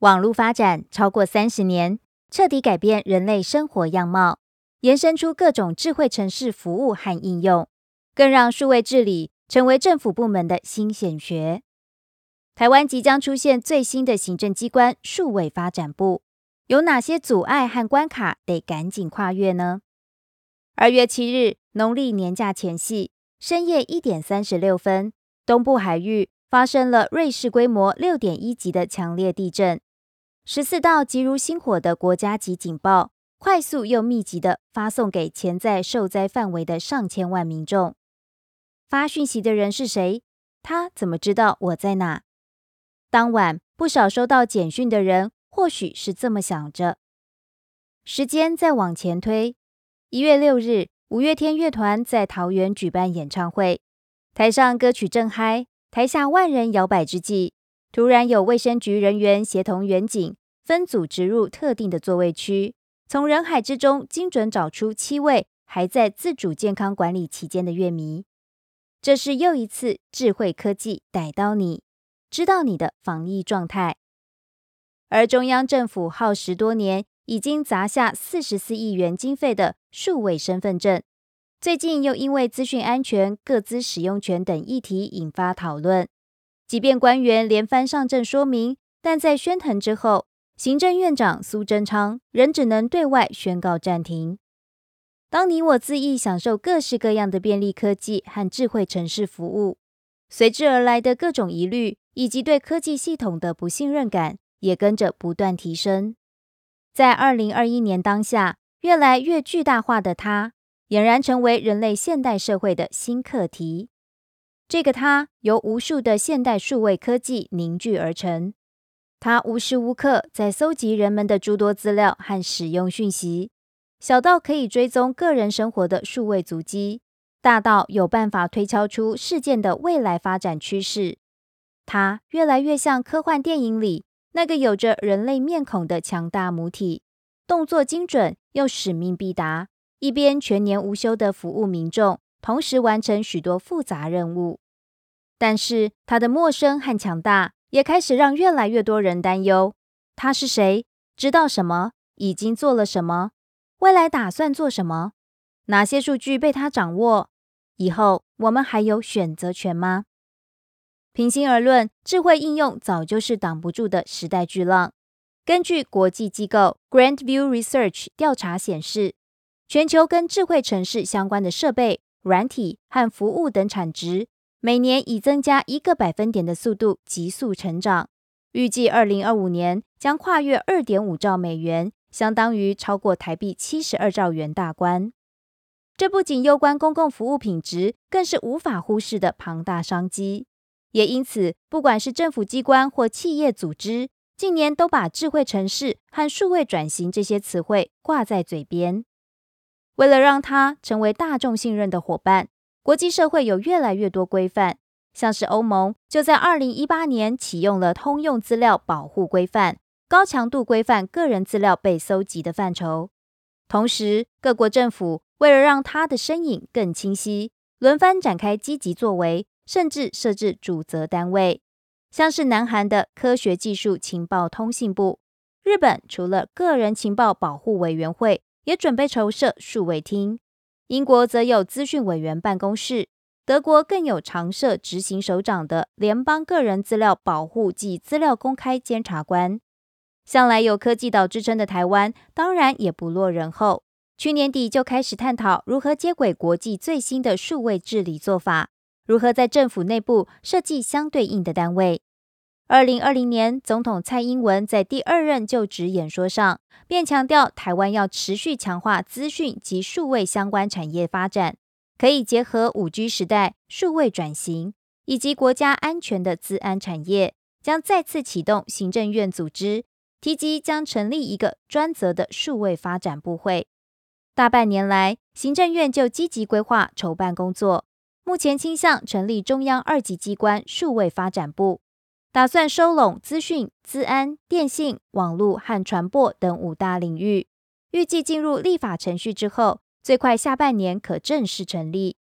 网络发展超过三十年，彻底改变人类生活样貌，延伸出各种智慧城市服务和应用，更让数位治理成为政府部门的新显学。台湾即将出现最新的行政机关——数位发展部，有哪些阻碍和关卡得赶紧跨越呢？二月七日，农历年假前夕，深夜一点三十六分，东部海域发生了瑞士规模六点一级的强烈地震。十四道急如星火的国家级警报，快速又密集的发送给潜在受灾范围的上千万民众。发讯息的人是谁？他怎么知道我在哪？当晚，不少收到简讯的人，或许是这么想着。时间再往前推，一月六日，五月天乐团在桃园举办演唱会，台上歌曲正嗨，台下万人摇摆之际。突然有卫生局人员协同远警分组植入特定的座位区，从人海之中精准找出七位还在自主健康管理期间的乐迷。这是又一次智慧科技逮到你，知道你的防疫状态。而中央政府耗时多年，已经砸下四十四亿元经费的数位身份证，最近又因为资讯安全、各资使用权等议题引发讨论。即便官员连番上阵说明，但在宣腾之后，行政院长苏贞昌仍只能对外宣告暂停。当你我恣意享受各式各样的便利科技和智慧城市服务，随之而来的各种疑虑以及对科技系统的不信任感，也跟着不断提升。在二零二一年当下，越来越巨大化的它，俨然成为人类现代社会的新课题。这个它由无数的现代数位科技凝聚而成，它无时无刻在搜集人们的诸多资料和使用讯息，小到可以追踪个人生活的数位足迹，大到有办法推敲出事件的未来发展趋势。它越来越像科幻电影里那个有着人类面孔的强大母体，动作精准又使命必达，一边全年无休的服务民众。同时完成许多复杂任务，但是他的陌生和强大也开始让越来越多人担忧。他是谁？知道什么？已经做了什么？未来打算做什么？哪些数据被他掌握？以后我们还有选择权吗？平心而论，智慧应用早就是挡不住的时代巨浪。根据国际机构 Grand View Research 调查显示，全球跟智慧城市相关的设备。软体和服务等产值每年以增加一个百分点的速度急速成长，预计二零二五年将跨越二点五兆美元，相当于超过台币七十二兆元大关。这不仅攸关公共服务品质，更是无法忽视的庞大商机。也因此，不管是政府机关或企业组织，近年都把智慧城市和数位转型这些词汇挂在嘴边。为了让它成为大众信任的伙伴，国际社会有越来越多规范，像是欧盟就在二零一八年启用了通用资料保护规范，高强度规范个人资料被搜集的范畴。同时，各国政府为了让它的身影更清晰，轮番展开积极作为，甚至设置主责单位，像是南韩的科学技术情报通信部，日本除了个人情报保护委员会。也准备筹设数位厅，英国则有资讯委员办公室，德国更有常设执行首长的联邦个人资料保护及资料公开监察官。向来有科技岛之称的台湾，当然也不落人后。去年底就开始探讨如何接轨国际最新的数位治理做法，如何在政府内部设计相对应的单位。二零二零年，总统蔡英文在第二任就职演说上，便强调台湾要持续强化资讯及数位相关产业发展，可以结合五 G 时代数位转型以及国家安全的资安产业，将再次启动行政院组织，提及将成立一个专责的数位发展部会。大半年来，行政院就积极规划筹办工作，目前倾向成立中央二级机关数位发展部。打算收拢资讯、资安、电信、网络和传播等五大领域，预计进入立法程序之后，最快下半年可正式成立。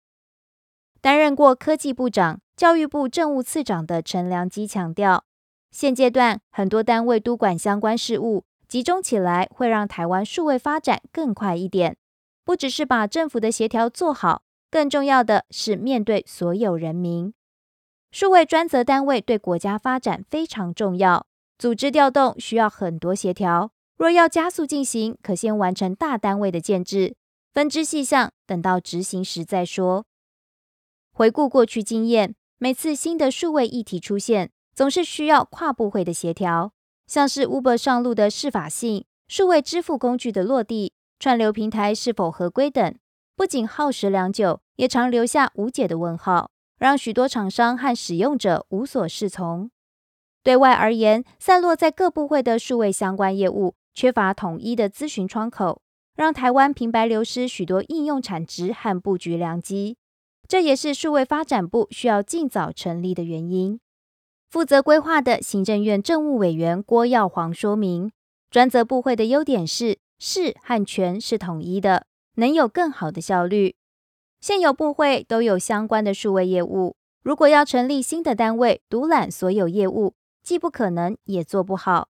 担任过科技部长、教育部政务次长的陈良基强调，现阶段很多单位督管相关事务，集中起来会让台湾数位发展更快一点。不只是把政府的协调做好，更重要的是面对所有人民。数位专责单位对国家发展非常重要，组织调动需要很多协调。若要加速进行，可先完成大单位的建制，分支细项等到执行时再说。回顾过去经验，每次新的数位议题出现，总是需要跨部会的协调，像是 Uber 上路的适法性、数位支付工具的落地、串流平台是否合规等，不仅耗时良久，也常留下无解的问号。让许多厂商和使用者无所适从。对外而言，散落在各部会的数位相关业务缺乏统一的咨询窗口，让台湾平白流失许多应用产值和布局良机。这也是数位发展部需要尽早成立的原因。负责规划的行政院政务委员郭耀煌说明，专责部会的优点是事和权是统一的，能有更好的效率。现有部会都有相关的数位业务，如果要成立新的单位独揽所有业务，既不可能也做不好。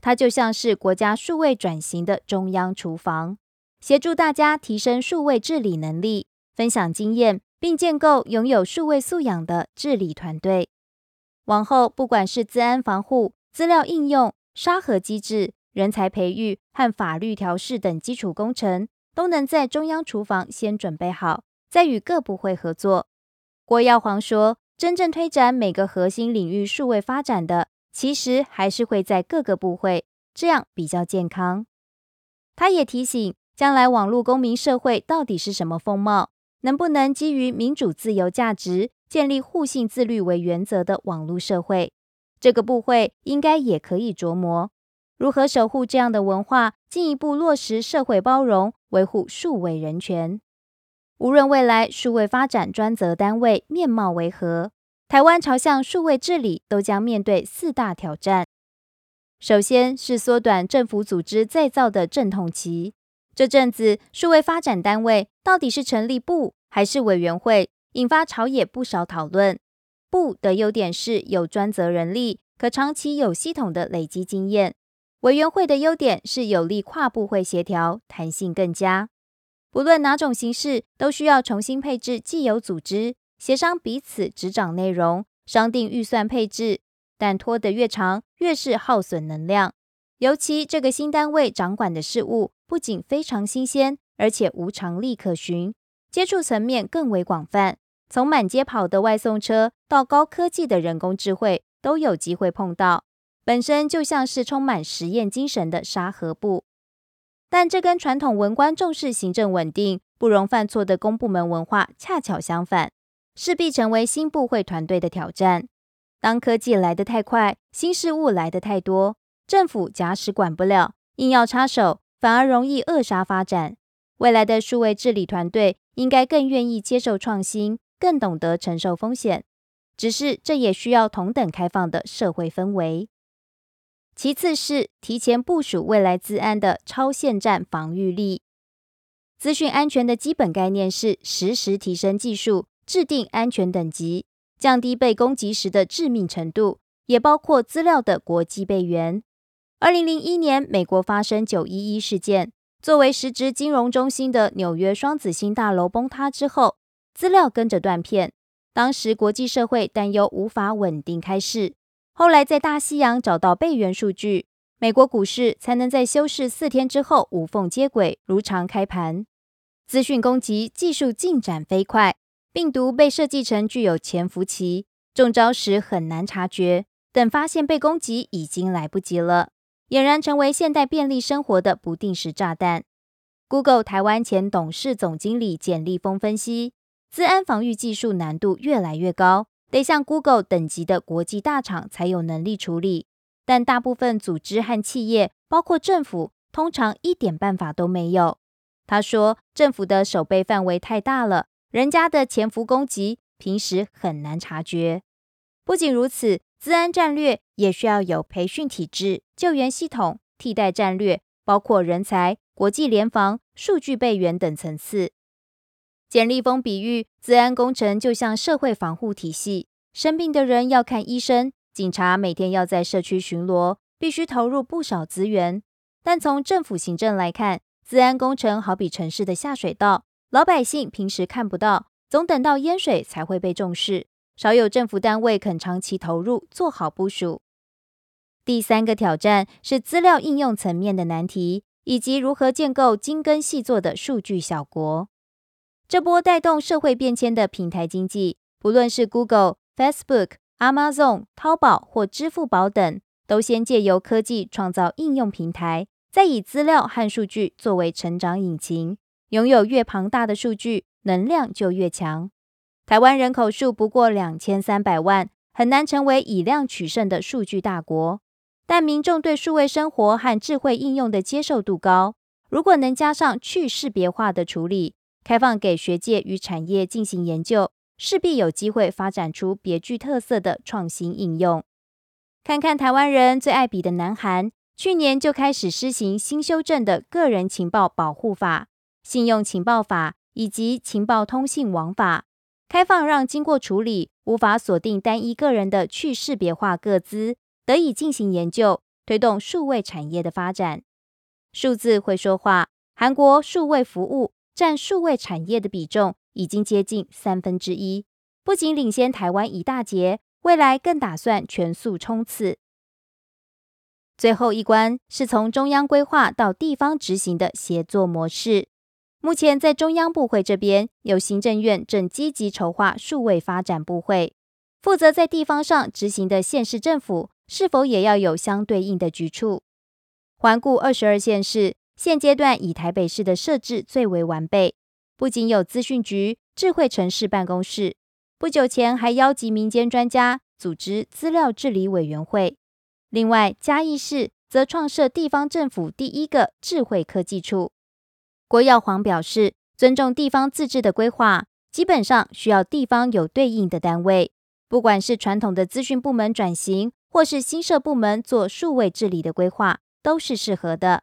它就像是国家数位转型的中央厨房，协助大家提升数位治理能力，分享经验，并建构拥有数位素养的治理团队。往后，不管是治安防护、资料应用、沙盒机制、人才培育和法律调试等基础工程，都能在中央厨房先准备好。在与各部会合作，郭耀煌说：“真正推展每个核心领域数位发展的，其实还是会在各个部会，这样比较健康。”他也提醒，将来网络公民社会到底是什么风貌？能不能基于民主自由价值，建立互信自律为原则的网络社会？这个部会应该也可以琢磨如何守护这样的文化，进一步落实社会包容，维护数位人权。无论未来数位发展专责单位面貌为何，台湾朝向数位治理都将面对四大挑战。首先是缩短政府组织再造的阵痛期。这阵子数位发展单位到底是成立部还是委员会，引发朝野不少讨论。部的优点是有专责人力，可长期有系统的累积经验；委员会的优点是有利跨部会协调，弹性更佳。不论哪种形式，都需要重新配置既有组织，协商彼此执掌内容，商定预算配置。但拖得越长，越是耗损能量。尤其这个新单位掌管的事物，不仅非常新鲜，而且无常力可循，接触层面更为广泛。从满街跑的外送车，到高科技的人工智慧，都有机会碰到。本身就像是充满实验精神的沙河部。但这跟传统文官重视行政稳定、不容犯错的公部门文化恰巧相反，势必成为新部会团队的挑战。当科技来得太快，新事物来得太多，政府假使管不了，硬要插手，反而容易扼杀发展。未来的数位治理团队应该更愿意接受创新，更懂得承受风险。只是这也需要同等开放的社会氛围。其次是提前部署未来自安的超限战防御力。资讯安全的基本概念是实时提升技术，制定安全等级，降低被攻击时的致命程度，也包括资料的国际备援。二零零一年，美国发生九一一事件，作为实质金融中心的纽约双子星大楼崩塌之后，资料跟着断片。当时国际社会担忧无法稳定开市。后来在大西洋找到备援数据，美国股市才能在休市四天之后无缝接轨，如常开盘。资讯攻击技术进展飞快，病毒被设计成具有潜伏期，中招时很难察觉，等发现被攻击已经来不及了，俨然成为现代便利生活的不定时炸弹。Google 台湾前董事总经理简立峰分析，资安防御技术难度越来越高。得像 Google 等级的国际大厂才有能力处理，但大部分组织和企业，包括政府，通常一点办法都没有。他说，政府的守备范围太大了，人家的潜伏攻击平时很难察觉。不仅如此，资安战略也需要有培训体制、救援系统、替代战略，包括人才、国际联防、数据备援等层次。简立峰比喻，治安工程就像社会防护体系，生病的人要看医生，警察每天要在社区巡逻，必须投入不少资源。但从政府行政来看，治安工程好比城市的下水道，老百姓平时看不到，总等到淹水才会被重视。少有政府单位肯长期投入，做好部署。第三个挑战是资料应用层面的难题，以及如何建构精耕细作的数据小国。这波带动社会变迁的平台经济，不论是 Google、Facebook。Amazon、淘宝或支付宝等，都先借由科技创造应用平台，再以资料和数据作为成长引擎。拥有越庞大的数据，能量就越强。台湾人口数不过两千三百万，很难成为以量取胜的数据大国。但民众对数位生活和智慧应用的接受度高，如果能加上去识别化的处理，开放给学界与产业进行研究。势必有机会发展出别具特色的创新应用。看看台湾人最爱比的南韩，去年就开始施行新修正的个人情报保护法、信用情报法以及情报通信网法，开放让经过处理无法锁定单一个人的去识别化个资，得以进行研究，推动数位产业的发展。数字会说话，韩国数位服务占数位产业的比重。已经接近三分之一，不仅领先台湾一大截，未来更打算全速冲刺。最后一关是从中央规划到地方执行的协作模式。目前在中央部会这边，有行政院正积极筹划数位发展部会，负责在地方上执行的县市政府，是否也要有相对应的局处？环顾二十二县市，现阶段以台北市的设置最为完备。不仅有资讯局、智慧城市办公室，不久前还邀集民间专家组织资料治理委员会。另外，嘉义市则创设地方政府第一个智慧科技处。郭耀煌表示，尊重地方自治的规划，基本上需要地方有对应的单位，不管是传统的资讯部门转型，或是新设部门做数位治理的规划，都是适合的。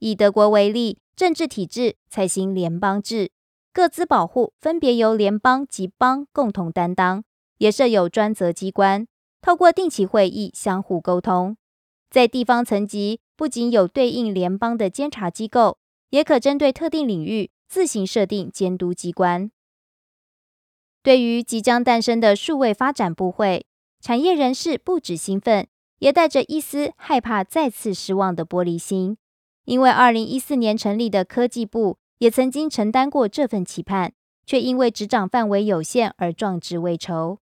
以德国为例，政治体制采行联邦制。各资保护分别由联邦及邦共同担当，也设有专责机关，透过定期会议相互沟通。在地方层级，不仅有对应联邦的监察机构，也可针对特定领域自行设定监督机关。对于即将诞生的数位发展部会，产业人士不止兴奋，也带着一丝害怕再次失望的玻璃心，因为二零一四年成立的科技部。也曾经承担过这份期盼，却因为执掌范围有限而壮志未酬。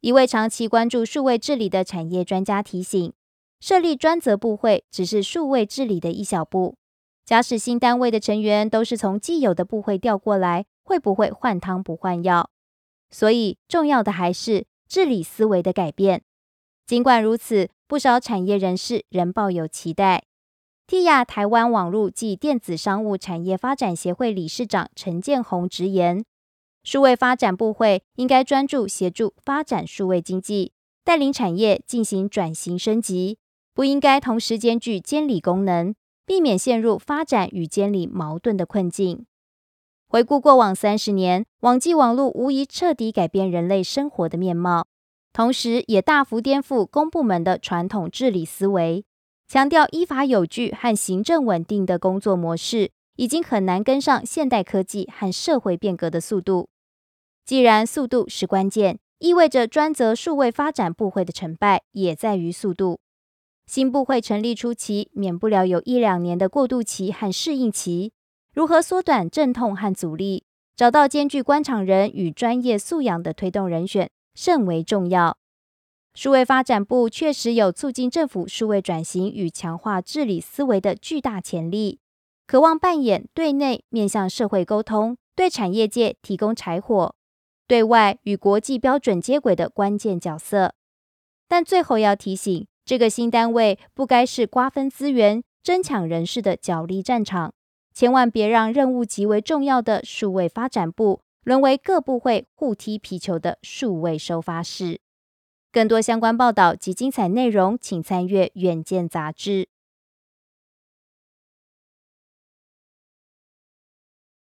一位长期关注数位治理的产业专家提醒：设立专责部会只是数位治理的一小步。假使新单位的成员都是从既有的部会调过来，会不会换汤不换药？所以重要的还是治理思维的改变。尽管如此，不少产业人士仍抱有期待。TIA 台湾网络暨电子商务产业发展协会理事长陈建宏直言，数位发展部会应该专注协助发展数位经济，带领产业进行转型升级，不应该同时兼具监理功能，避免陷入发展与监理矛盾的困境。回顾过往三十年，网际网络无疑彻底改变人类生活的面貌，同时也大幅颠覆公部门的传统治理思维。强调依法有据和行政稳定的工作模式，已经很难跟上现代科技和社会变革的速度。既然速度是关键，意味着专责数位发展部会的成败也在于速度。新部会成立初期，免不了有一两年的过渡期和适应期。如何缩短阵痛和阻力，找到兼具官场人与专业素养的推动人选，甚为重要。数位发展部确实有促进政府数位转型与强化治理思维的巨大潜力，渴望扮演对内面向社会沟通、对产业界提供柴火、对外与国际标准接轨的关键角色。但最后要提醒，这个新单位不该是瓜分资源、争抢人事的角力战场，千万别让任务极为重要的数位发展部沦为各部会互踢皮球的数位收发室。更多相关报道及精彩内容，请参阅《远见》杂志。